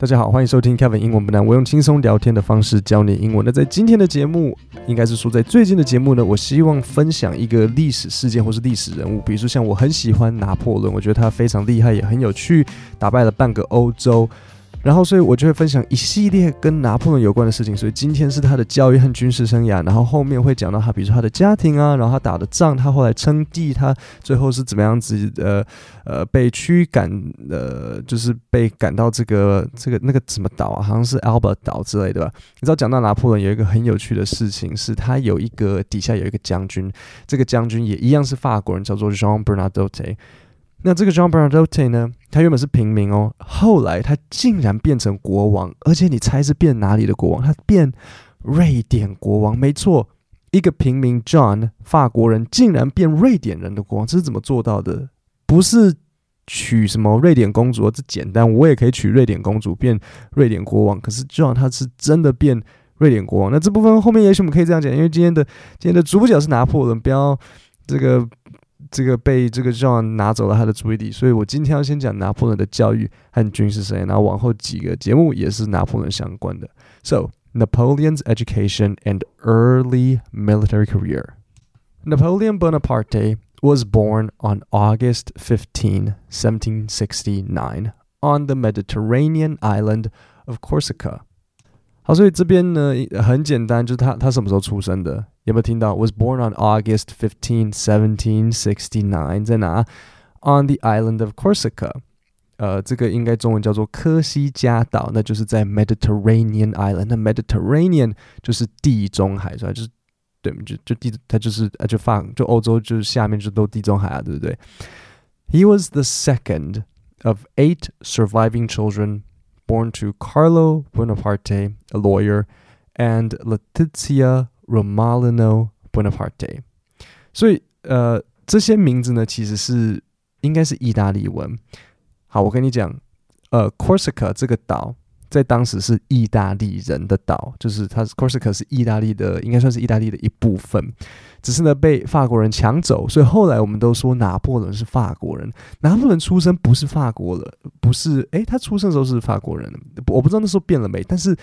大家好，欢迎收听 Kevin 英文不难。我用轻松聊天的方式教你英文。那在今天的节目，应该是说在最近的节目呢，我希望分享一个历史事件或是历史人物，比如说像我很喜欢拿破仑，我觉得他非常厉害，也很有趣，打败了半个欧洲。然后，所以我就会分享一系列跟拿破仑有关的事情。所以今天是他的教育和军事生涯，然后后面会讲到他，比如说他的家庭啊，然后他打的仗，他后来称帝，他最后是怎么样子，呃呃，被驱赶，呃，就是被赶到这个这个那个什么岛啊，好像是 Alba 岛之类的吧。你知道讲到拿破仑有一个很有趣的事情，是他有一个底下有一个将军，这个将军也一样是法国人，叫做 Jean Bernadotte。那这个 Jean Bernadotte 呢？他原本是平民哦，后来他竟然变成国王，而且你猜是变哪里的国王？他变瑞典国王，没错，一个平民 John 法国人竟然变瑞典人的国王，这是怎么做到的？不是娶什么瑞典公主这简单，我也可以娶瑞典公主变瑞典国王。可是 John 他是真的变瑞典国王。那这部分后面也许我们可以这样讲，因为今天的今天的主角是拿破仑，不要这个。这个被这个 John 拿走了他的注意力，所以我今天要先讲拿破仑的教育和军事生涯，然后往后几个节目也是拿破仑相关的。So Napoleon's education and early military career. Napoleon Bonaparte was born on August 15, 1769, on the Mediterranean island of Corsica. 好，所以这边呢很简单，就是他他什么时候出生的？有没有听到？Was born on August 15, 1769，在哪？On the island of Corsica。呃，这个应该中文叫做科西嘉岛，那就是在 Mediterranean Island。那 Mediterranean 就是地中海，是吧？就是对，就就地，它就是啊，就放就欧洲，就是下面就都地中海啊，对不对？He was the second of eight surviving children born to Carlo Bonaparte, a lawyer, and Letizia Ramolino Bonaparte。所以，呃，这些名字呢，其实是应该是意大利文。好，我跟你讲，呃，Corsica 这个岛在当时是意大利人的岛，就是它 Corsica 是意大利的，应该算是意大利的一部分。只是呢，被法国人抢走，所以后来我们都说拿破仑是法国人。拿破仑出生不是法国人，不是，诶，他出生的时候是法国人，我不知道那时候变了没。但是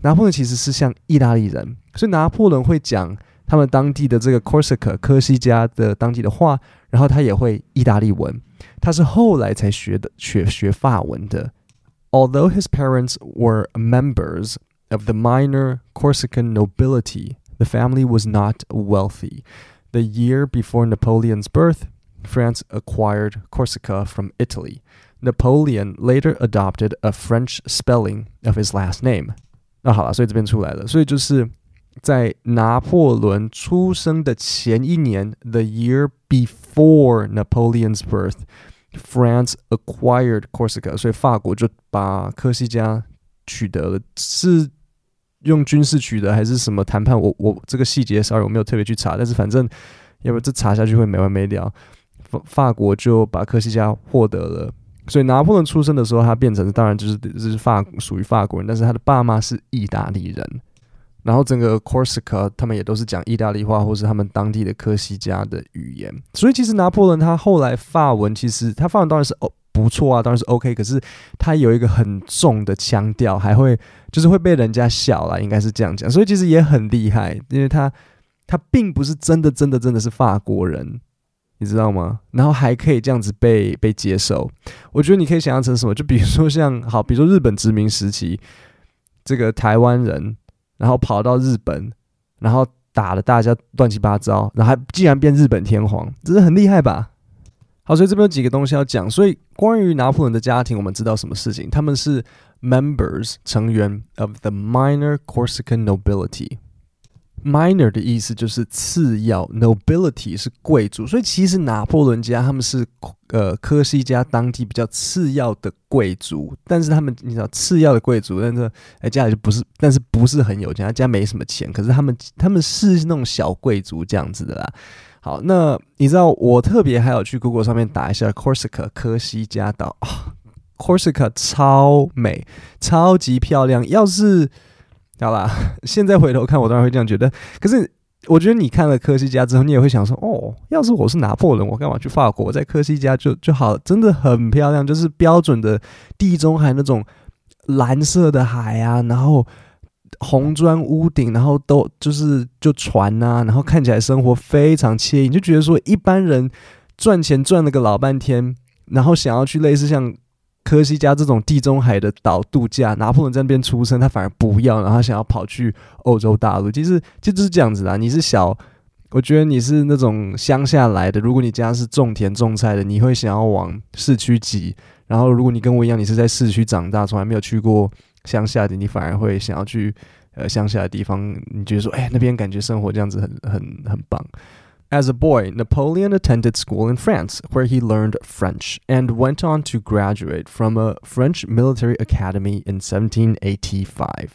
拿破仑其实是像意大利人，所以拿破仑会讲他们当地的这个 Corsica 科西嘉的当地的话，然后他也会意大利文，他是后来才学的，学学法文的。Although his parents were members of the minor Corsican nobility. The family was not wealthy. The year before Napoleon's birth, France acquired Corsica from Italy. Napoleon later adopted a French spelling of his last name. 那好了，所以这边出来了，所以就是在拿破仑出生的前一年，the year before Napoleon's birth, France acquired Corsica，所以法国就把科西嘉取得了，是用军事取得还是什么谈判？我我这个细节，sorry，我没有特别去查。但是反正，要不这查下去会没完没了。法法国就把科西嘉获得了，所以拿破仑出生的时候，他变成当然就是是法属于法国人，但是他的爸妈是意大利人。然后整个 Corsica 他们也都是讲意大利话，或是他们当地的科西嘉的语言。所以其实拿破仑他后来法文，其实他法文当然是哦。不错啊，当然是 OK。可是他有一个很重的腔调，还会就是会被人家笑啦，应该是这样讲。所以其实也很厉害，因为他他并不是真的真的真的是法国人，你知道吗？然后还可以这样子被被接受。我觉得你可以想象成什么？就比如说像好，比如说日本殖民时期，这个台湾人，然后跑到日本，然后打了大家乱七八糟，然后还竟然变日本天皇，真的很厉害吧？好，所以这边有几个东西要讲。所以关于拿破仑的家庭，我们知道什么事情？他们是 members 成员 of the minor Corsican nobility。Minor 的意思就是次要，nobility 是贵族。所以其实拿破仑家他们是呃科西嘉当地比较次要的贵族，但是他们你知道次要的贵族，但是哎家里就不是，但是不是很有钱，他家没什么钱，可是他们他们是那种小贵族这样子的啦。好，那你知道我特别还有去 Google 上面打一下 Corsica 科西嘉岛啊，Corsica 超美，超级漂亮。要是好啦，现在回头看，我当然会这样觉得。可是我觉得你看了科西嘉之后，你也会想说，哦，要是我是拿破仑，我干嘛去法国？我在科西嘉就就好，真的很漂亮，就是标准的地中海那种蓝色的海啊，然后红砖屋顶，然后都就是就船呐，然后看起来生活非常惬意，你就觉得说一般人赚钱赚了个老半天，然后想要去类似像科西嘉这种地中海的岛度假，拿破仑在那边出生，他反而不要，然后他想要跑去欧洲大陆，其实就就是这样子啦。你是小，我觉得你是那种乡下来的，如果你家是种田种菜的，你会想要往市区挤。然后，如果你跟我一样，你是在市区长大，从来没有去过乡下的，你反而会想要去呃乡下的地方。你觉得说，哎，那边感觉生活这样子很很很棒。As a boy, Napoleon attended school in France, where he learned French and went on to graduate from a French military academy in 1785.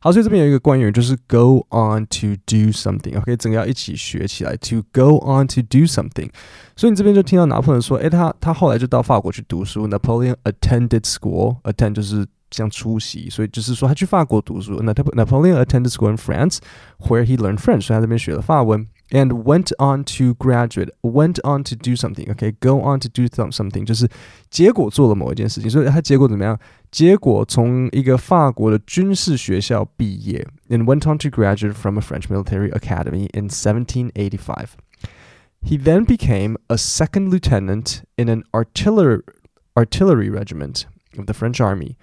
好，所以这边有一个关语，就是 go on to do something。OK，整个要一起学起来。To go on to do something，所以你这边就听到拿破仑说，诶，他他后来就到法国去读书。Napoleon attended school，attend 就是像出席，所以就是说他去法国读书。那 Napoleon attended school in France，where he learned French，所以他这边学了法文。 and went on to graduate, went on to do something. Okay, go on to do something 就是结果做了某一件事情，所以他结果怎么样？结果从一个法国的军事学校毕业，and went on to graduate from a French military academy in 1785. He then became a second lieutenant in an artillery artillery regiment of the French army.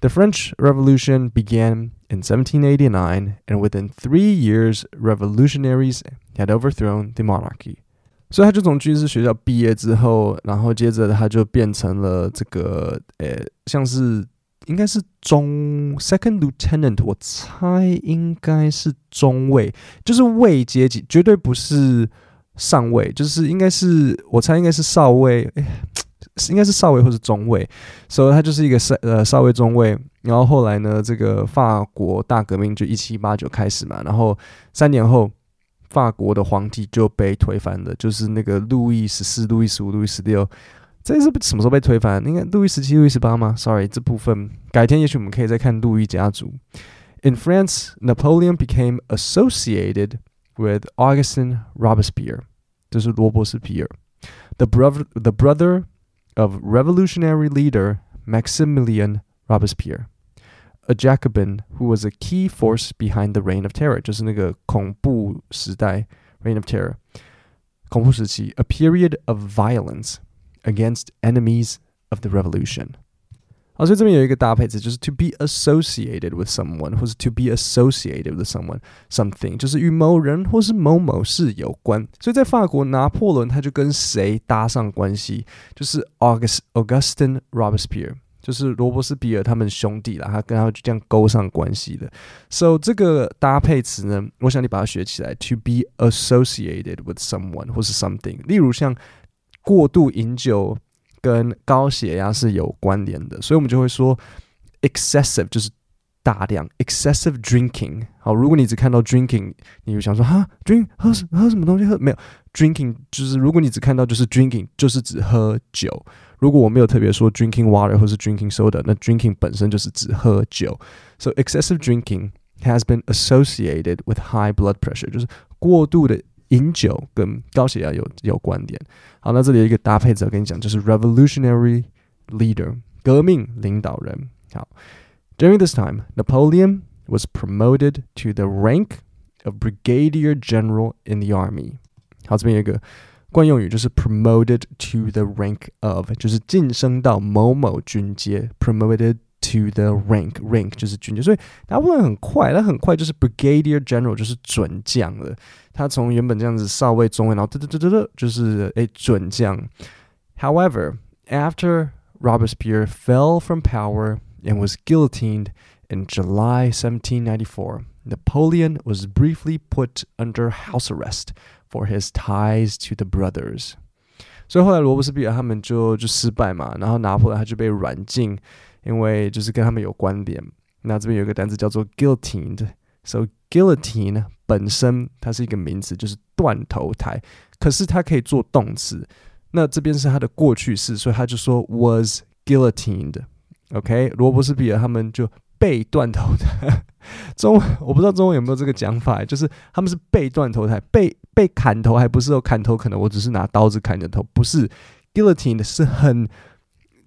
The French Revolution began in 1789, and within three years, revolutionaries had overthrown the monarchy. 所以他就从军事学校毕业之后，然后接着他就变成了这个，呃，像是应该是中 second lieutenant，我猜应该是中尉，就是尉阶级，绝对不是上尉，就是应该是我猜应该是少尉，应该是少尉或是中尉，所以他就是一个少呃少尉中尉。然后后来呢，这个法国大革命就一七八九开始嘛，然后三年后。法国的皇帝就被推翻了，就是那个路易十四、路易十五、路易十六，这是什么时候被推翻？应该路易十七、路易十八吗？Sorry，这部分改天也许我们可以再看路易家族。In France, Napoleon became associated with Augustin Robespierre，就是罗伯斯皮尔，the brother the brother of revolutionary leader Maximilien Robespierre。a Jacobin who was a key force behind the Reign of Terror，就是那个恐怖时代 Reign of Terror，恐怖时期，a period of violence against enemies of the revolution。好，所以这边有一个搭配词，就是 to be associated with someone，或是 to be associated with someone something，就是与某人或是某某事有关。所以在法国，拿破仑他就跟谁搭上关系？就是 August Augustin Robespierre。 就是罗伯斯比尔他们兄弟啦，他跟他就这样勾上关系的。So 这个搭配词呢，我想你把它学起来，to be associated with someone 或是 something。例如像过度饮酒跟高血压是有关联的，所以我们就会说 excessive 就是大量 excessive drinking。好，如果你只看到 drinking，你就想说哈 drink 喝喝什么东西喝没有 drinking 就是如果你只看到就是 drinking 就是指喝酒。如果我没有特别说 drinking water 或是 drinking soda，那 drinking 本身就是指喝酒。So excessive drinking has been associated with high blood pressure，就是过度的饮酒跟高血压有有关联。好，那这里有一个搭配词，我跟你讲，就是 revolutionary leader，革命领导人。好 ，During this time, Napoleon was promoted to the rank of brigadier general in the army。好，这边有一个。惯用语就是 promoted to the rank of，就是晋升到某某军阶，promoted to the rank，rank 就是军阶，所以拿破仑很快，他很快就是 brigadier general，就是准将了。他从原本这样子少尉、中尉，然后嘚嘚嘚嘚嘚，就是诶准将。However, after Robespierre fell from power and was guillotined in July 1794, Napoleon was briefly put under house arrest for his ties to the brothers。所以后来罗伯斯比尔他们就就失败嘛，然后拿破仑他就被软禁，因为就是跟他们有关联。那这边有一个单词叫做 guillotined。So guillotine 本身它是一个名词，就是断头台，可是它可以做动词。那这边是它的过去式，所以他就说 was guillotined。 OK，罗伯斯比尔他们就被断头台。中我不知道中文有没有这个讲法，就是他们是被断头台，被被砍头，还不是说砍头，可能我只是拿刀子砍人头，不是 guillotine 是很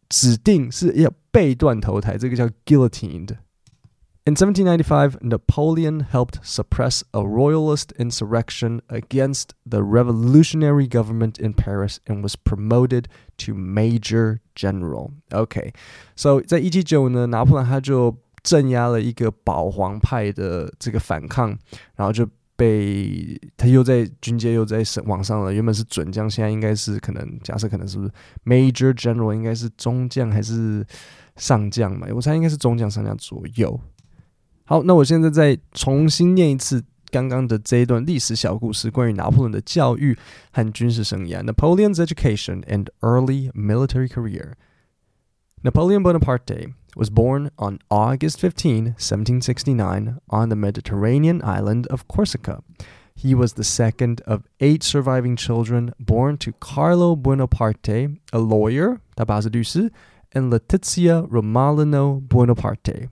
指定是要被断头台，这个叫 guillotined。In 1795, Napoleon helped suppress a royalist insurrection against the revolutionary government in Paris and was promoted to major general. Okay, so 在一七九呢，拿破仑他就镇压了一个保皇派的这个反抗，然后就被他又在军阶又在往上了。原本是准将，现在应该是可能假设可能是不是 major general 应该是中将还是上将嘛？我猜应该是中将上将左右。好，那我现在再重新念一次刚刚的这一段历史小故事，关于拿破仑的教育和军事生涯 （Napoleon's education and early military career）。Napoleon Bonaparte was born on August 15, 1769, on the Mediterranean island of Corsica. He was the second of eight surviving children born to Carlo Bonaparte, a lawyer, 大巴士律师, and Letizia Ramolino Bonaparte.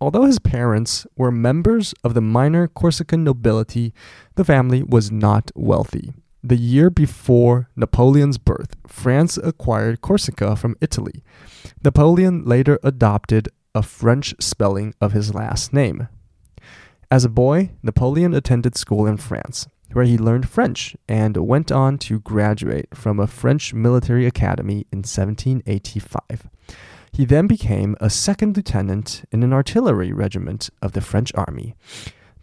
Although his parents were members of the minor Corsican nobility, the family was not wealthy. The year before Napoleon's birth, France acquired Corsica from Italy. Napoleon later adopted a French spelling of his last name. As a boy, Napoleon attended school in France, where he learned French and went on to graduate from a French military academy in 1785. He then became a second lieutenant in an artillery regiment of the French army.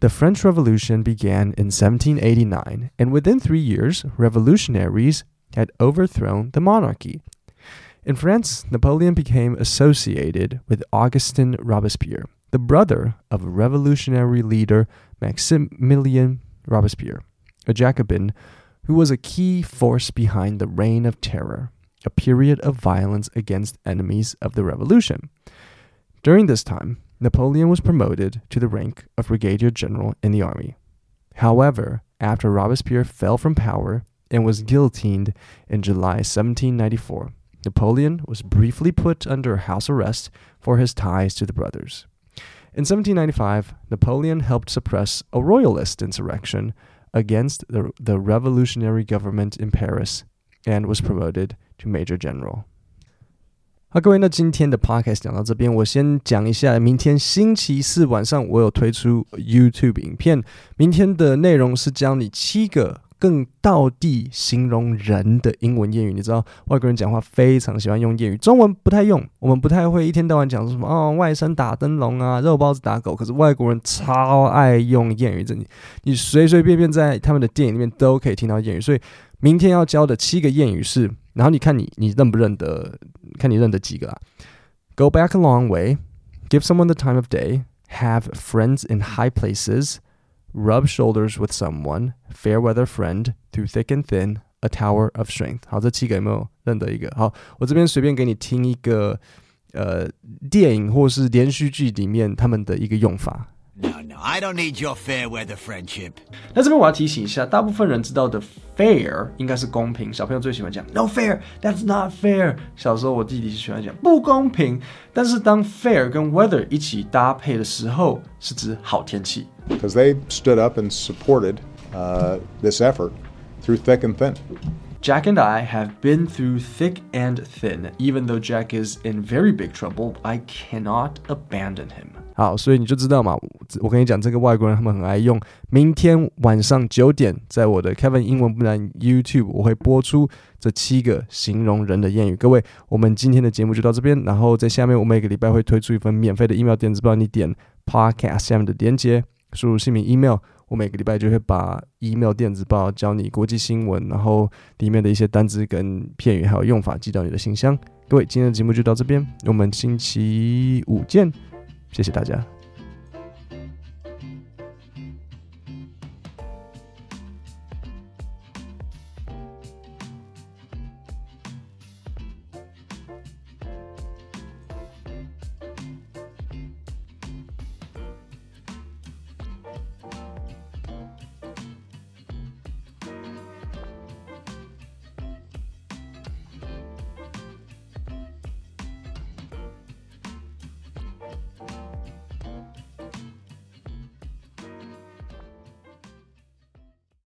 The French Revolution began in 1789, and within three years, revolutionaries had overthrown the monarchy. In France, Napoleon became associated with Augustin Robespierre, the brother of revolutionary leader Maximilien Robespierre, a Jacobin who was a key force behind the Reign of Terror a period of violence against enemies of the revolution. During this time, Napoleon was promoted to the rank of brigadier general in the army. However, after Robespierre fell from power and was guillotined in July 1794, Napoleon was briefly put under house arrest for his ties to the brothers. In 1795, Napoleon helped suppress a royalist insurrection against the, the revolutionary government in Paris and was promoted to Major General。好，各位，那今天的 podcast 讲到这边，我先讲一下，明天星期四晚上我有推出 YouTube 影片，明天的内容是教你七个 更道地形容人的英文谚语。你知道外国人讲话非常喜欢用谚语，中文不太用，我们不太会一天到晚讲什么哦，外甥打灯笼啊，肉包子打狗。可是外国人超爱用谚语，这你你随随便便在他们的电影里面都可以听到谚语，所以。明天要教的七个谚语是，然后你看你你认不认得，看你认得几个啊？Go back a long way, give someone the time of day, have friends in high places, rub shoulders with someone, fair weather friend, through thick and thin, a tower of strength。好，这七个有没有认得一个？好，我这边随便给你听一个，呃，电影或是连续剧里面他们的一个用法。No, no, I don't need your fair weather friendship. 那这边我要提醒一下，大部分人知道的 fair 应该是公平，小朋友最喜欢讲 no fair, that's not fair。小时候我弟弟是喜欢讲不公平，但是当 fair 跟 weather 一起搭配的时候，是指好天气。Because they stood up and supported uh, this effort through thick and thin. Jack and I have been through thick and thin. Even though Jack is in very big trouble, I cannot abandon him. 好，所以你就知道嘛，我跟你讲，这个外国人他们很爱用。明天晚上九点，在我的 Kevin 英文不难 YouTube，我会播出这七个形容人的谚语。各位，我们今天的节目就到这边。然后在下面，我每个礼拜会推出一份免费的 email 电子报，你点 Podcast 下面的连接，输入姓名 email。我每个礼拜就会把 email 电子报教你国际新闻，然后里面的一些单词跟片语还有用法寄到你的信箱。各位，今天的节目就到这边，我们星期五见，谢谢大家。